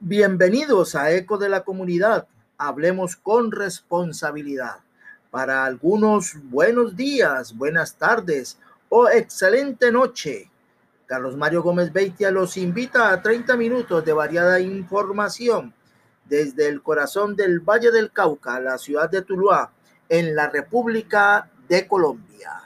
Bienvenidos a Eco de la Comunidad. Hablemos con responsabilidad. Para algunos, buenos días, buenas tardes o excelente noche. Carlos Mario Gómez Beitia los invita a 30 minutos de variada información desde el corazón del Valle del Cauca, la ciudad de Tuluá, en la República de Colombia.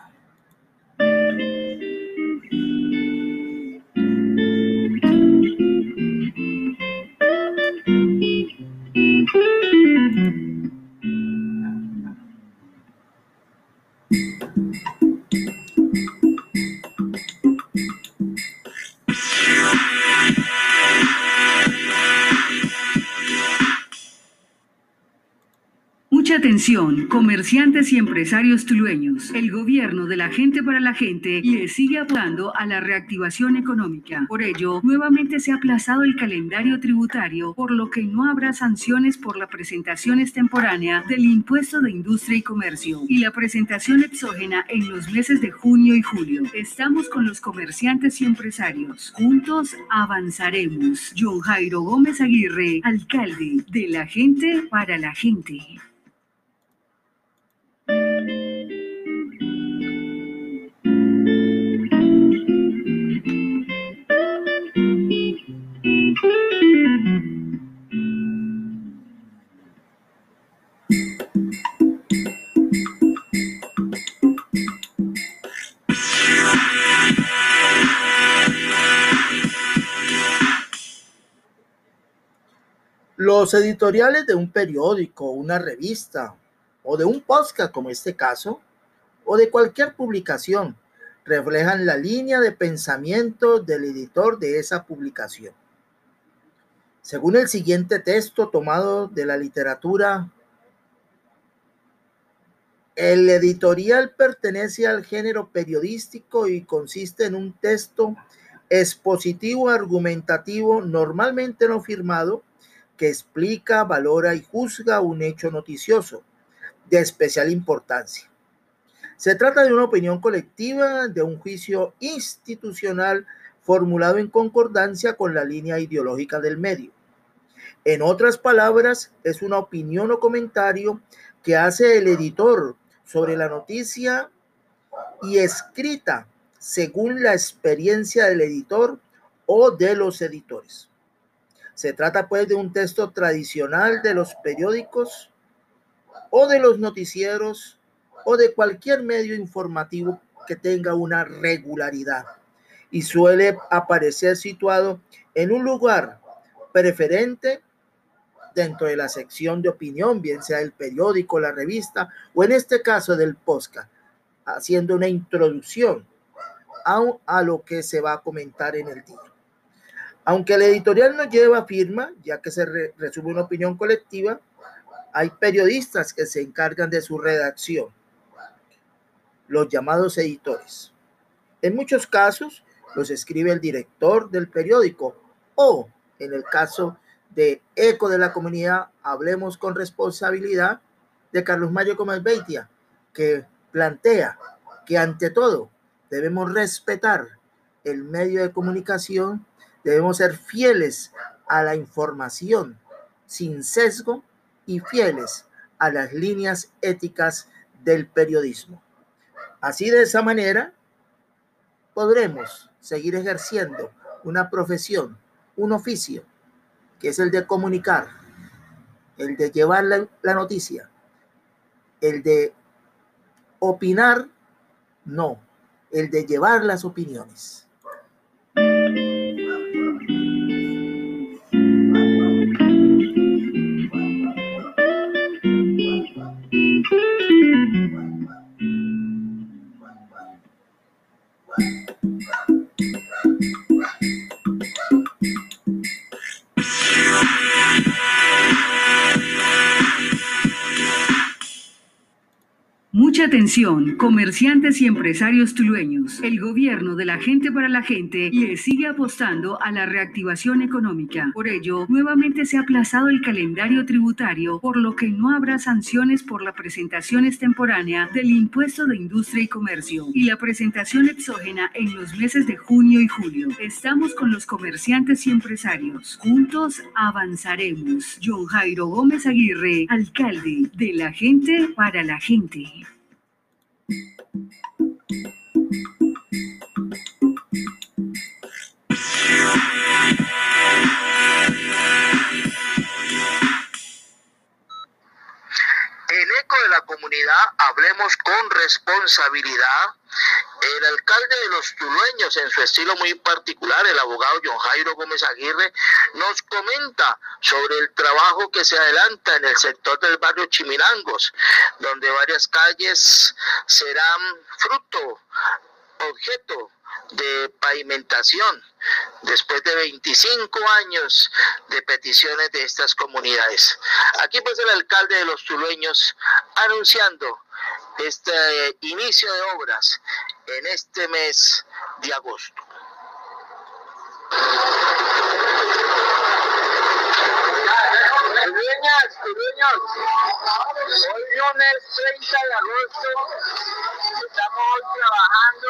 Atención, comerciantes y empresarios tulueños. El gobierno de la gente para la gente le sigue apoyando a la reactivación económica. Por ello, nuevamente se ha aplazado el calendario tributario, por lo que no habrá sanciones por la presentación extemporánea del impuesto de industria y comercio y la presentación exógena en los meses de junio y julio. Estamos con los comerciantes y empresarios. Juntos avanzaremos. John Jairo Gómez Aguirre, alcalde de la gente para la gente. Los editoriales de un periódico, una revista o de un podcast como este caso, o de cualquier publicación, reflejan la línea de pensamiento del editor de esa publicación. Según el siguiente texto tomado de la literatura, el editorial pertenece al género periodístico y consiste en un texto expositivo argumentativo normalmente no firmado que explica, valora y juzga un hecho noticioso de especial importancia. Se trata de una opinión colectiva, de un juicio institucional formulado en concordancia con la línea ideológica del medio. En otras palabras, es una opinión o comentario que hace el editor sobre la noticia y escrita según la experiencia del editor o de los editores. Se trata pues de un texto tradicional de los periódicos o de los noticieros o de cualquier medio informativo que tenga una regularidad y suele aparecer situado en un lugar preferente dentro de la sección de opinión, bien sea el periódico, la revista o en este caso del podcast, haciendo una introducción a, lo que se va a comentar en el título. Aunque el editorial no lleva firma, ya que se resume una opinión colectiva, hay periodistas que se encargan de su redacción, los llamados editores. En muchos casos los escribe el director del periódico o, en el caso de Eco de la Comunidad, Hablemos con Responsabilidad, de Carlos Mario Gómez Beitia, que plantea que ante todo debemos respetar el medio de comunicación, debemos ser fieles a la información sin sesgo y fieles a las líneas éticas del periodismo. Así de esa manera podremos seguir ejerciendo una profesión, un oficio, que es el de comunicar, el de llevar la, noticia, el de opinar, no, el de llevar las opiniones. Mucha atención, comerciantes y empresarios tulueños. El gobierno de la gente para la gente le sigue apostando a la reactivación económica. Por ello, nuevamente se ha aplazado el calendario tributario, por lo que no habrá sanciones por la presentación extemporánea del impuesto de industria y comercio y la presentación exógena en los meses de junio y julio. Estamos con los comerciantes y empresarios. Juntos avanzaremos. John Jairo Gómez Aguirre, alcalde de la gente para la gente. Thank you. Comunidad, hablemos con responsabilidad. El alcalde de los tulueños, en su estilo muy particular, el abogado John Jairo Gómez Aguirre, nos comenta sobre el trabajo que se adelanta en el sector del barrio Chimirangos, donde varias calles serán fruto, objeto de pavimentación después de 25 años de peticiones de estas comunidades. Aquí pues el alcalde de los tulueños anunciando este inicio de obras en este mes de agosto. Hoy lunes 30 de agosto estamos trabajando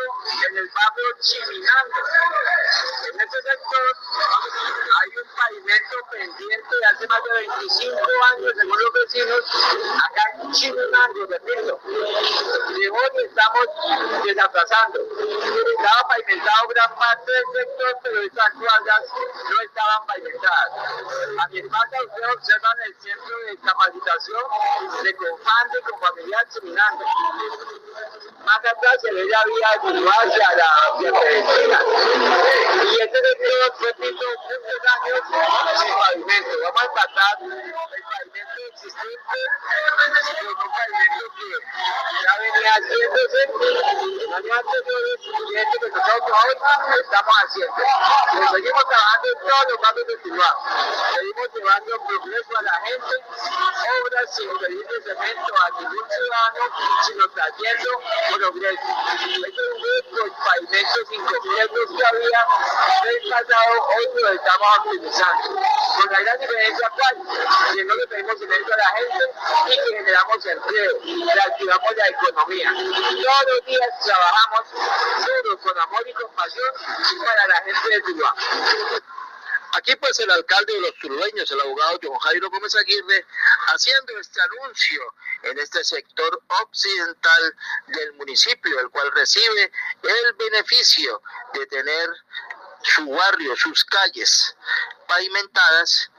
en el barrio Chiminando. En este sector hay un pavimento pendiente de hace más de 25 años, según los vecinos, acá en Chiminando, repito. De hoy estamos desaplazando. Estaba pavimentado gran parte del sector, pero estas cuadras no estaban pavimentadas. A mi espalda ustedes observan el centro de capacitación de Confande con familiar Chiminando más atrás se le había hacia la medicina. Y este sector, repito, muchos años sin pavimento. Vamos a empatar el pavimento existente con pavimento que ya venía haciéndose años anteriores y este que nosotros hoy estamos haciendo. Pero seguimos trabajando en todos los campos de Tuluá. Seguimos llevando progreso a la gente, obras sin pedirle cemento a ningún ciudadano, sino trayendo progreso. Estos pavimentos incompletos que había el pasado, hoy lo estamos optimizando. Con la gran diferencia cual, que no le pedimos dinero a la gente y que generamos empleo, reactivamos la economía. Todos los días trabajamos todos con amor y compasión para la gente de Tuluá. Aquí pues el alcalde de los turueños, el abogado John Jairo Gómez Aguirre, haciendo este anuncio en este sector occidental del municipio, el cual recibe el beneficio de tener su barrio, sus calles pavimentadas,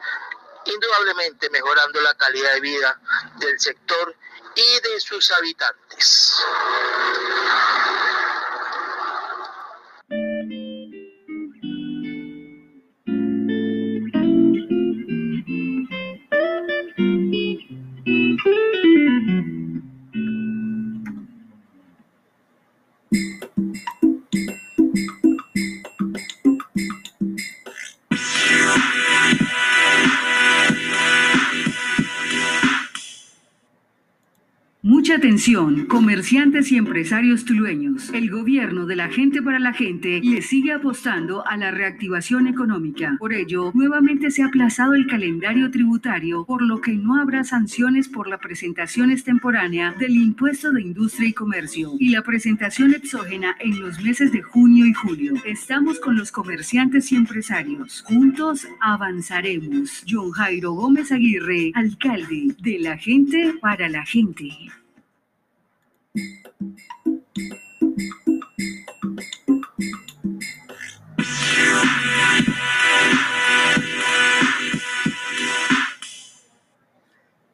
indudablemente mejorando la calidad de vida del sector y de sus habitantes. Comerciantes y empresarios tulueños. El gobierno de la gente para la gente le sigue apostando a la reactivación económica. Por ello, nuevamente se ha aplazado el calendario tributario, por lo que no habrá sanciones por la presentación extemporánea del impuesto de industria y comercio y la presentación exógena en los meses de junio y julio. Estamos con los comerciantes y empresarios. Juntos avanzaremos. John Jairo Gómez Aguirre, alcalde de la gente para la gente.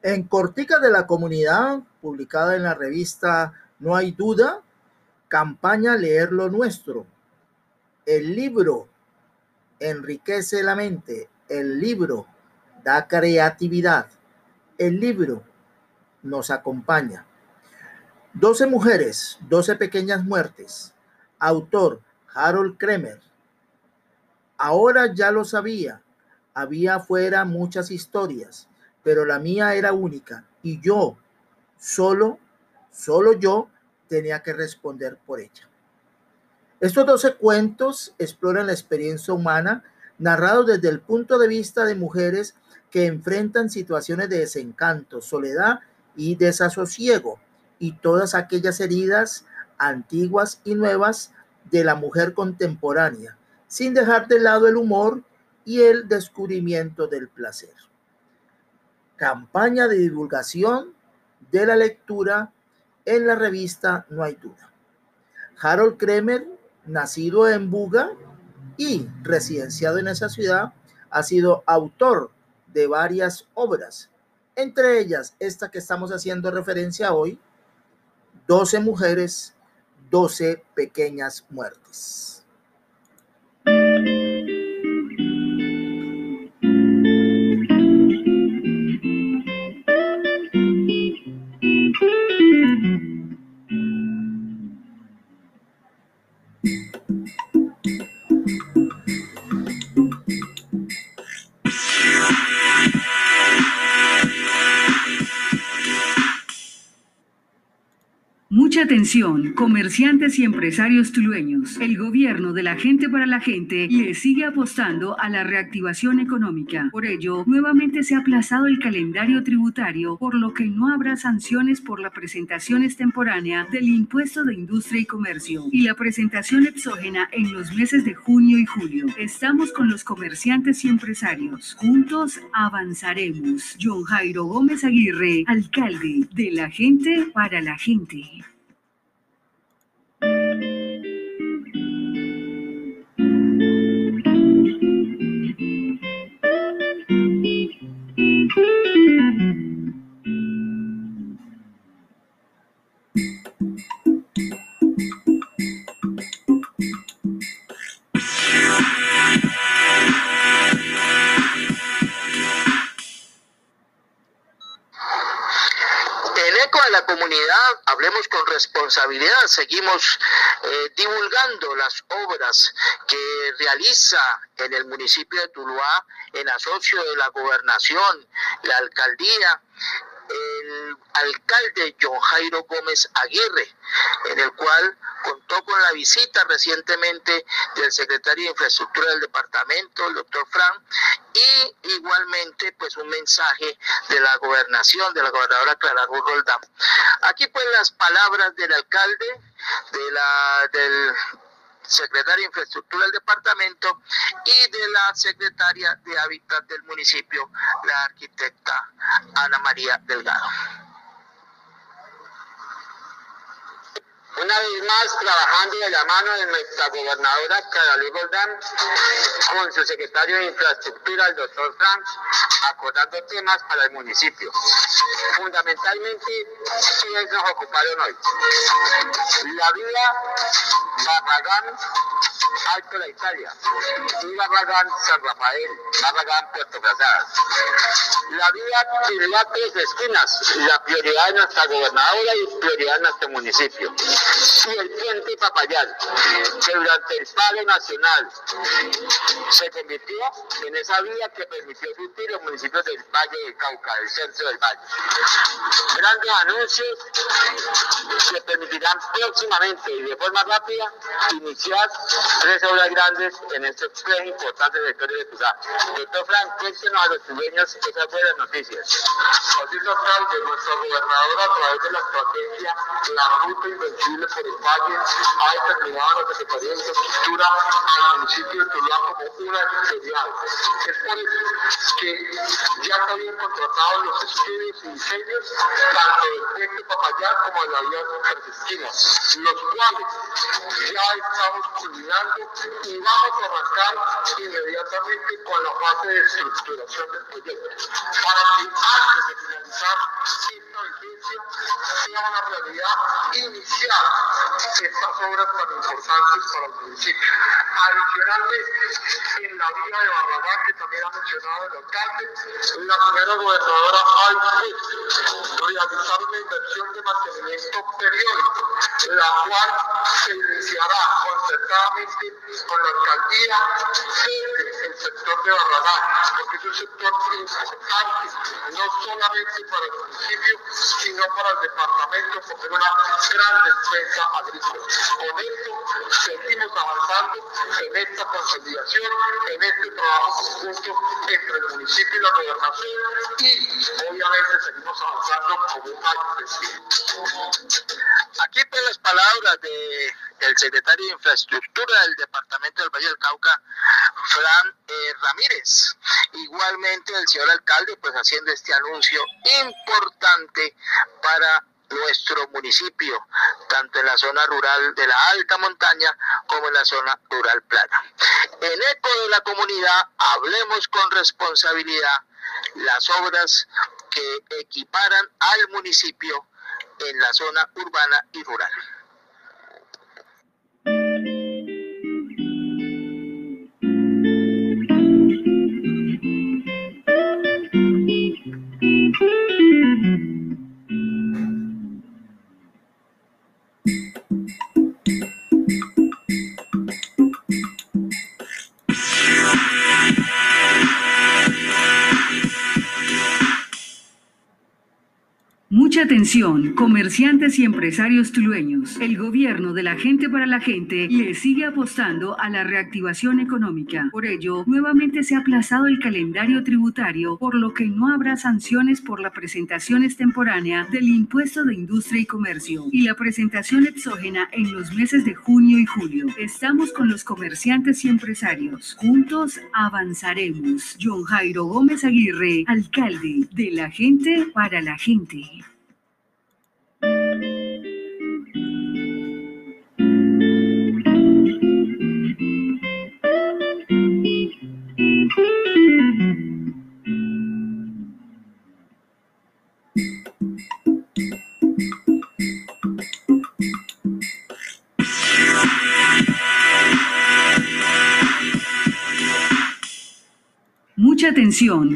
En Cortica de la Comunidad, publicada en la revista No hay duda, campaña Leer lo Nuestro. El libro enriquece la mente, el libro da creatividad, el libro nos acompaña. 12 mujeres, 12 pequeñas muertes. Autor Harold Kremer. Ahora ya lo sabía. Había afuera muchas historias, pero la mía era única y yo, solo, solo yo tenía que responder por ella. Estos 12 cuentos exploran la experiencia humana narrados desde el punto de vista de mujeres que enfrentan situaciones de desencanto, soledad y desasosiego y todas aquellas heridas antiguas y nuevas de la mujer contemporánea, sin dejar de lado el humor y el descubrimiento del placer. Campaña de divulgación de la lectura en la revista No hay duda. Harold Kremer, nacido en Buga y residenciado en esa ciudad, ha sido autor de varias obras, entre ellas esta que estamos haciendo referencia hoy, 12 mujeres, 12 pequeñas muertes. Comerciantes y empresarios tulueños. El gobierno de la gente para la gente le sigue apostando a la reactivación económica. Por ello, nuevamente se ha aplazado el calendario tributario, por lo que no habrá sanciones por la presentación extemporánea del impuesto de industria y comercio y la presentación exógena en los meses de junio y julio. Estamos con los comerciantes y empresarios. Juntos avanzaremos. John Jairo Gómez Aguirre, alcalde de la gente para la gente. Seguimos eh, divulgando las obras que realiza en el municipio de Tuluá en asocio de la gobernación, la alcaldía, el alcalde John Jairo Gómez Aguirre, en el cual contó con la visita recientemente del secretario de Infraestructura del departamento, el doctor Fran, y igualmente pues un mensaje de la gobernación, de la gobernadora Clara Roldán. Aquí pues las palabras del alcalde, de la, del secretaria de Infraestructura del departamento y de la secretaria de Hábitat del municipio, la arquitecta Ana María Delgado. Una vez más, trabajando de la mano de nuestra gobernadora Carolina Goldán, con su secretario de Infraestructura, el doctor Frank, acordando temas para el municipio. Fundamentalmente, ¿quiénes nos ocuparon hoy? La vía Barragán Alto la Italia, y Barragán San Rafael, Barragán Puerto Casadas. La vía tiene tres esquinas, la prioridad de nuestra gobernadora y prioridad de nuestro municipio y el puente Papayal, que durante el paro nacional se convirtió en esa vía que permitió surtir los municipios del Valle de Cauca, del centro del Valle. Grandes anuncios que permitirán próximamente y de forma rápida iniciar tres obras grandes en estos tres importantes sectores de ciudad. Doctor Frank, a los dueños esas buenas noticias. Así lo de nuestra gobernadora a través de la estrategia La Ruta Invencible por el Valle ha determinado la Secretaría de Infraestructura al municipio de Tuluá como una editorial. Es por eso que ya se habían contratado los estudios y diseños tanto del puente Papayán como de la vía Francisquina, los cuales ya estamos culminando y vamos a arrancar inmediatamente con la fase de estructuración del proyecto para que antes de una realidad inicial estas obras tan importantes para el municipio. Adicionalmente, en la vía de Barragán, que también ha mencionado el alcalde, la primera gobernadora hay realizar una inversión de mantenimiento periódico, la cual se iniciará concertadamente con la alcaldía desde sector de Barragán, porque es un sector importante, no solamente para el municipio, sino para el departamento, porque es una gran defensa agrícola. Con esto seguimos avanzando en esta consolidación, en este trabajo conjunto entre el municipio y la gobernación y obviamente seguimos avanzando como un Aquí por las palabras de secretario de Infraestructura del Departamento del Valle del Cauca, Fran eh, Ramírez. Igualmente el señor alcalde, pues haciendo este anuncio importante para nuestro municipio, tanto en la zona rural de la alta montaña como en la zona rural plana. En eco de la comunidad, hablemos con responsabilidad las obras que equiparan al municipio en la zona urbana y rural. Comerciantes y empresarios tulueños. El gobierno de la gente para la gente le sigue apostando a la reactivación económica. Por ello, nuevamente se ha aplazado el calendario tributario, por lo que no habrá sanciones por la presentación extemporánea del impuesto de industria y comercio y la presentación exógena en los meses de junio y julio. Estamos con los comerciantes y empresarios. Juntos avanzaremos. John Jairo Gómez Aguirre, alcalde de la gente para la gente.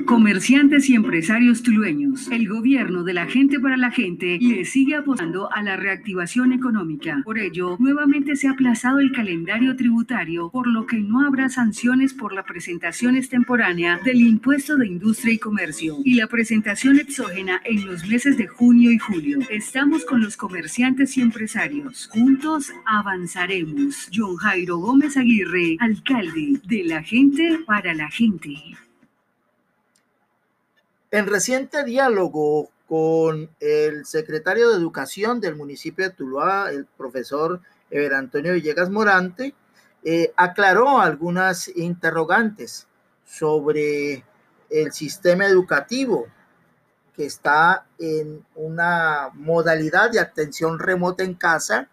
Comerciantes y empresarios tulueños. El gobierno de la gente para la gente le sigue apostando a la reactivación económica. Por ello, nuevamente se ha aplazado el calendario tributario, por lo que no habrá sanciones por la presentación extemporánea del impuesto de industria y comercio y la presentación exógena en los meses de junio y julio. Estamos con los comerciantes y empresarios. Juntos avanzaremos. John Jairo Gómez Aguirre, alcalde de la gente para la gente. En reciente diálogo con el secretario de Educación del municipio de Tuluá, el profesor Ever Antonio Villegas Morante, eh, aclaró algunas interrogantes sobre el sistema educativo que está en una modalidad de atención remota en casa,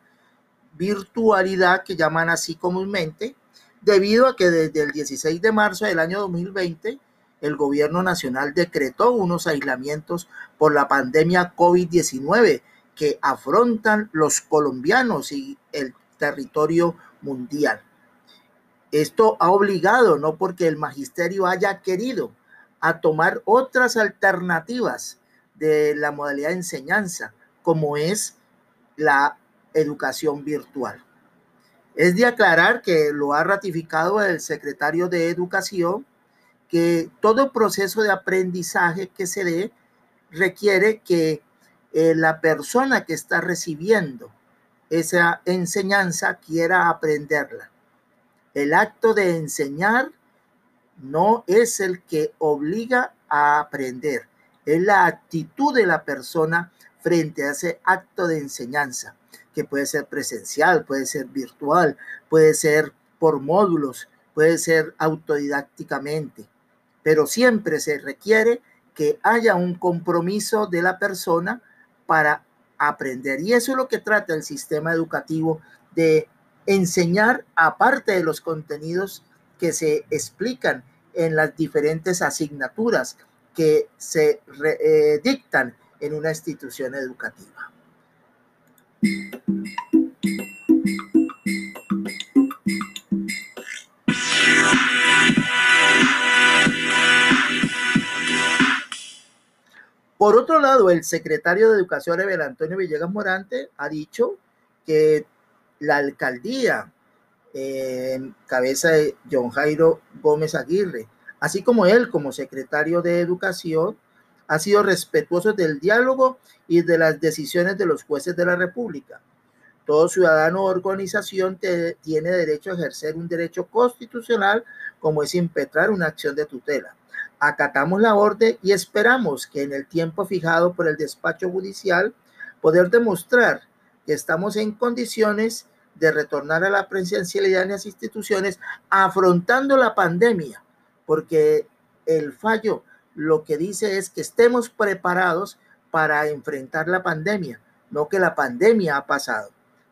virtualidad que llaman así comúnmente, debido a que desde el 16 de marzo del año 2020 el gobierno nacional decretó unos aislamientos por la pandemia COVID-19 que afrontan los colombianos y el territorio mundial. Esto ha obligado, no porque el magisterio haya querido, a tomar otras alternativas de la modalidad de enseñanza, como es la educación virtual. Es de aclarar que lo ha ratificado el secretario de Educación, que todo proceso de aprendizaje que se dé requiere que eh, la persona que está recibiendo esa enseñanza quiera aprenderla. El acto de enseñar no es el que obliga a aprender, es la actitud de la persona frente a ese acto de enseñanza, que puede ser presencial, puede ser virtual, puede ser por módulos, puede ser autodidácticamente pero siempre se requiere que haya un compromiso de la persona para aprender. Y eso es lo que trata el sistema educativo de enseñar, aparte de los contenidos que se explican en las diferentes asignaturas que se eh, dictan en una institución educativa. Por otro lado, el secretario de Educación, Evel Antonio Villegas Morante, ha dicho que la alcaldía en cabeza de John Jairo Gómez Aguirre, así como él como secretario de Educación, ha sido respetuoso del diálogo y de las decisiones de los jueces de la República. Todo ciudadano o organización tiene derecho a ejercer un derecho constitucional como es impetrar una acción de tutela. Acatamos la orden y esperamos que en el tiempo fijado por el despacho judicial poder demostrar que estamos en condiciones de retornar a la presencialidad en las instituciones afrontando la pandemia, porque el fallo lo que dice es que estemos preparados para enfrentar la pandemia, no que la pandemia ha pasado.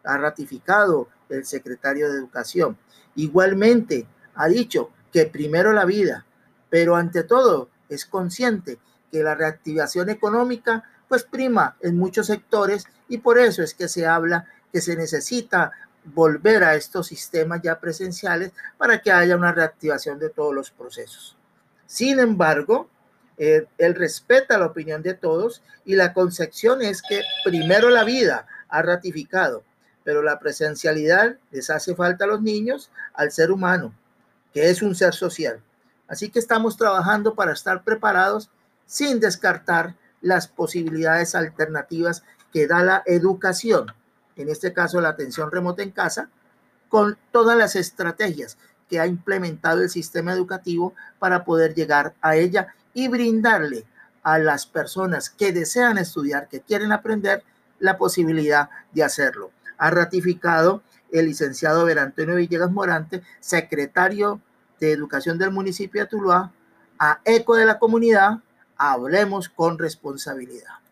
Ha ratificado el secretario de Educación. Igualmente, ha dicho que primero la vida, pero ante todo es consciente que la reactivación económica pues prima en muchos sectores y por eso es que se habla que se necesita volver a estos sistemas ya presenciales para que haya una reactivación de todos los procesos. Sin embargo, eh, él respeta la opinión de todos y la concepción es que primero la vida ha ratificado, pero la presencialidad les hace falta a los niños, al ser humano, que es un ser social. Así que estamos trabajando para estar preparados sin descartar las posibilidades alternativas que da la educación, en este caso la atención remota en casa, con todas las estrategias que ha implementado el sistema educativo para poder llegar a ella y brindarle a las personas que desean estudiar, que quieren aprender, la posibilidad de hacerlo. Ha ratificado el licenciado Verantonio Villegas Morante, secretario de Educación del municipio de Tuluá, a eco de la comunidad, hablemos con responsabilidad.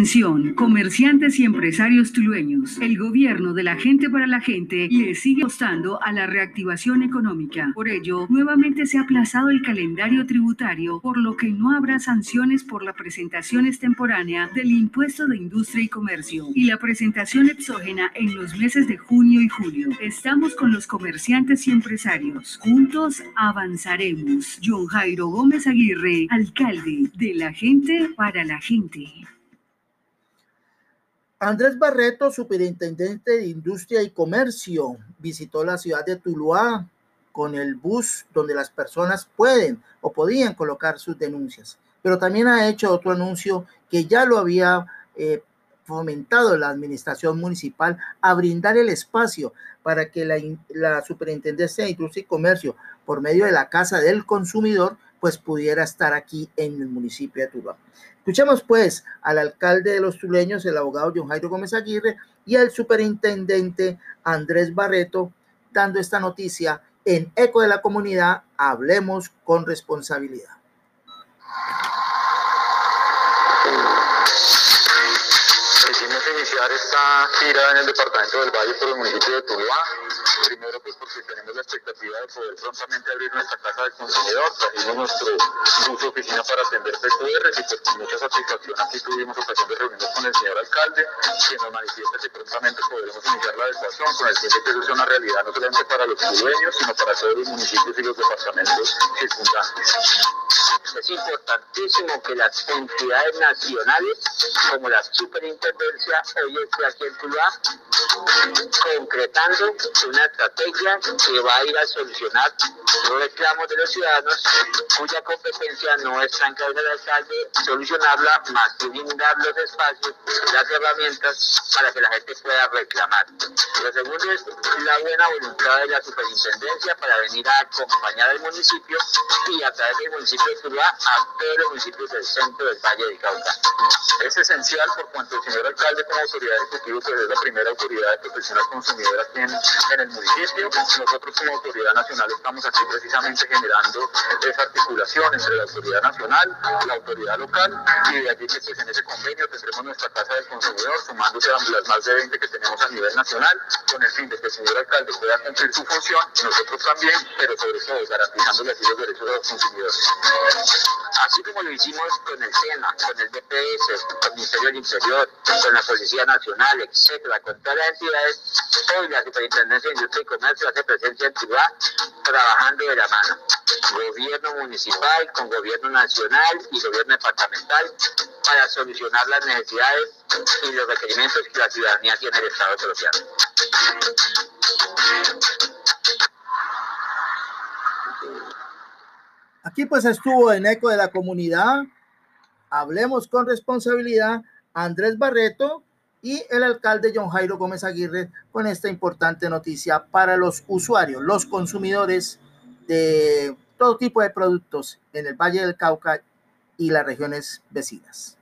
Atención, comerciantes y empresarios tulueños. El gobierno de la gente para la gente le sigue apostando a la reactivación económica. Por ello, nuevamente se ha aplazado el calendario tributario, por lo que no habrá sanciones por la presentación extemporánea del impuesto de industria y comercio y la presentación exógena en los meses de junio y julio. Estamos con los comerciantes y empresarios. Juntos avanzaremos. John Jairo Gómez Aguirre, alcalde de la gente para la gente. Andrés Barreto, superintendente de Industria y Comercio, visitó la ciudad de Tuluá con el bus donde las personas pueden o podían colocar sus denuncias. Pero también ha hecho otro anuncio que ya lo había eh, fomentado la administración municipal a brindar el espacio para que la, la Superintendencia de Industria y Comercio, por medio de la Casa del Consumidor, pues pudiera estar aquí en el municipio de Tuluá. Escuchemos pues al alcalde de los tuleños, el abogado John Jairo Gómez Aguirre, y al superintendente Andrés Barreto, dando esta noticia en Eco de la Comunidad, hablemos con responsabilidad. Iniciar esta gira en el departamento del Valle por el municipio de Tuluá Primero, pues porque tenemos la expectativa de poder prontamente abrir nuestra casa del consumidor. Trajimos nuestro bus oficina para atender PQR y pues con mucha satisfacción aquí tuvimos ocasión de reunirnos con el señor alcalde, que nos manifiesta que prontamente podremos iniciar la adecuación con el fin de que eso sea una realidad no solamente para los dueños, sino para todos los municipios y los departamentos circundantes. Es importantísimo que las entidades nacionales, como la superintendencia, hoy esté aquí en Tuluá, concretando una estrategia que va a ir a solucionar los reclamos de los ciudadanos cuya competencia no es en cabeza del alcalde solucionarla, más que brindar los espacios, las herramientas para que la gente pueda reclamar. Lo segundo es la buena voluntad de la superintendencia para venir a acompañar al municipio y a través del municipio de Tuluá a todos los municipios del centro del Valle de Cauca. Es esencial por cuanto el señor alcalde como autoridad ejecutiva, pues es la primera autoridad de protección al consumidor aquí en, el municipio. Nosotros como autoridad nacional estamos aquí precisamente generando esa articulación entre la autoridad nacional, la autoridad local y de aquí que pues, en ese convenio tendremos nuestra casa del consumidor sumándose a las más de 20 que tenemos a nivel nacional con el fin de que el señor alcalde pueda cumplir su función, nosotros también, pero sobre todo garantizándole así los derechos de los consumidores. Así como lo hicimos con el SENA, con el DPS, con el Ministerio del Interior, con la Policía Nacional, etcétera, con todas hoy la Superintendencia de Industria y Comercio hace presencia en ciudad trabajando de la mano. Gobierno municipal con gobierno nacional y gobierno departamental para solucionar las necesidades y los requerimientos que la ciudadanía tiene en el Estado colombiano. Aquí pues estuvo en eco de la comunidad. Hablemos con responsabilidad Andrés Barreto y el alcalde John Jairo Gómez Aguirre con esta importante noticia para los usuarios, los consumidores de todo tipo de productos en el Valle del Cauca y las regiones vecinas.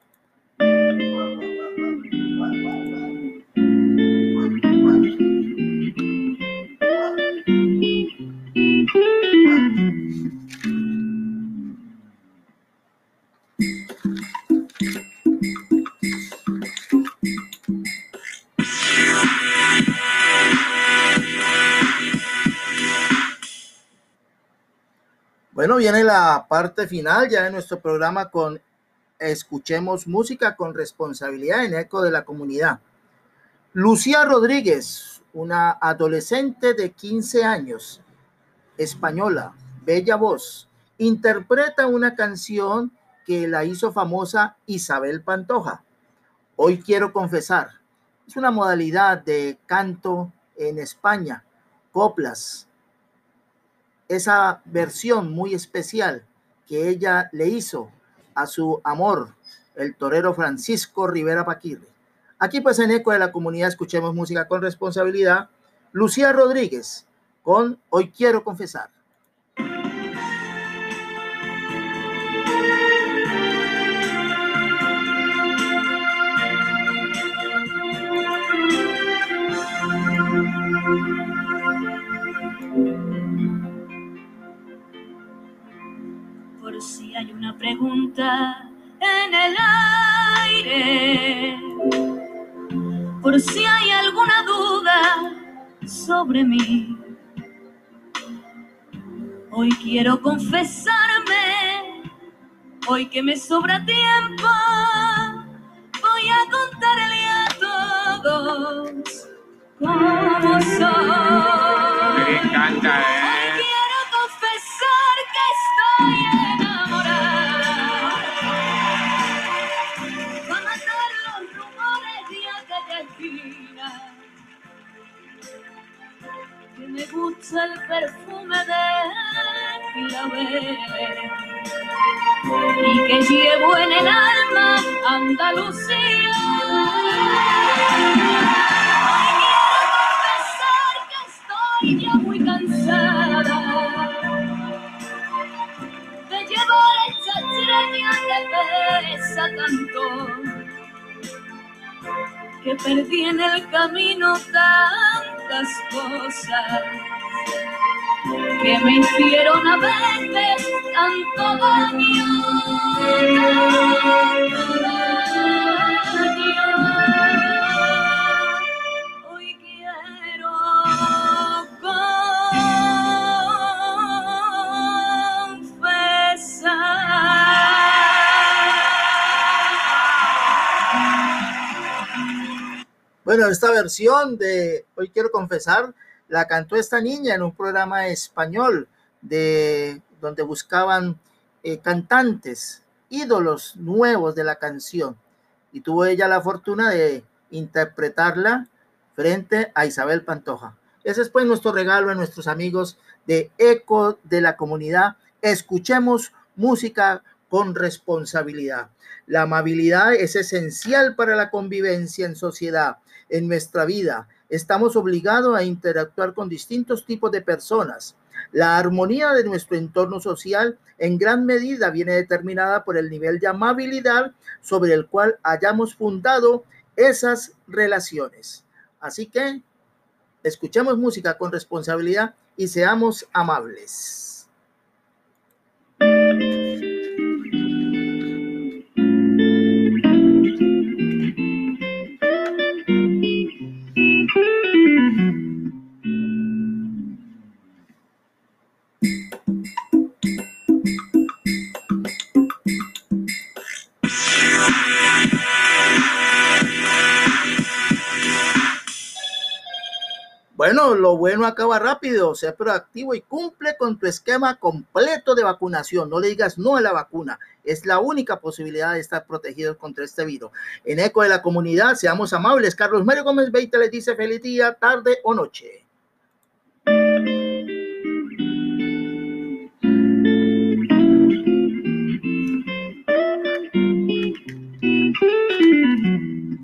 Viene la parte final ya de nuestro programa con Escuchemos música con responsabilidad en eco de la comunidad. Lucía Rodríguez, una adolescente de 15 años, española, bella voz, interpreta una canción que la hizo famosa Isabel Pantoja. Hoy quiero confesar, es una modalidad de canto en España, coplas, esa versión muy especial que ella le hizo a su amor, el torero Francisco Rivera Paquirre. Aquí pues en Eco de la Comunidad escuchemos música con responsabilidad. Lucía Rodríguez con Hoy Quiero Confesar. Pregunta en el aire, por si hay alguna duda sobre mí. Hoy quiero confesarme, hoy que me sobra tiempo, voy a contarle a todos cómo soy. Me encanta, ¿eh? me gusta el perfume de clavel y que llevo en el alma Andalucía. Hoy quiero confesar que estoy ya muy cansada. De llevar esta extraña que pesa tanto que perdí en el camino tantas cosas que me hicieron a veces tanto daño. Bueno, esta versión de Hoy quiero confesar la cantó esta niña en un programa español de donde buscaban eh, cantantes, ídolos nuevos de la canción. Y tuvo ella la fortuna de interpretarla frente a Isabel Pantoja. Ese es pues nuestro regalo a nuestros amigos de Eco de la Comunidad. Escuchemos música con responsabilidad. La amabilidad es esencial para la convivencia en sociedad en nuestra vida. Estamos obligados a interactuar con distintos tipos de personas. La armonía de nuestro entorno social en gran medida viene determinada por el nivel de amabilidad sobre el cual hayamos fundado esas relaciones. Así que escuchemos música con responsabilidad y seamos amables. Bueno, lo bueno acaba rápido, sea proactivo y cumple con tu esquema completo de vacunación. No le digas no a la vacuna. Es la única posibilidad de estar protegidos contra este virus. En eco de la comunidad, seamos amables. Carlos Mario Gómez Beita les dice feliz día, tarde o noche.